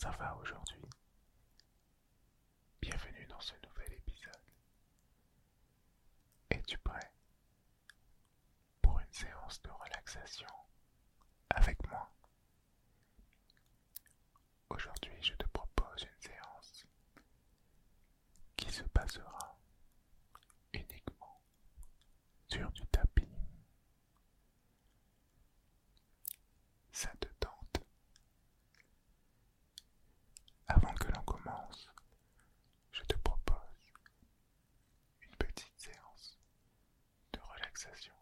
ça va aujourd'hui relaxation.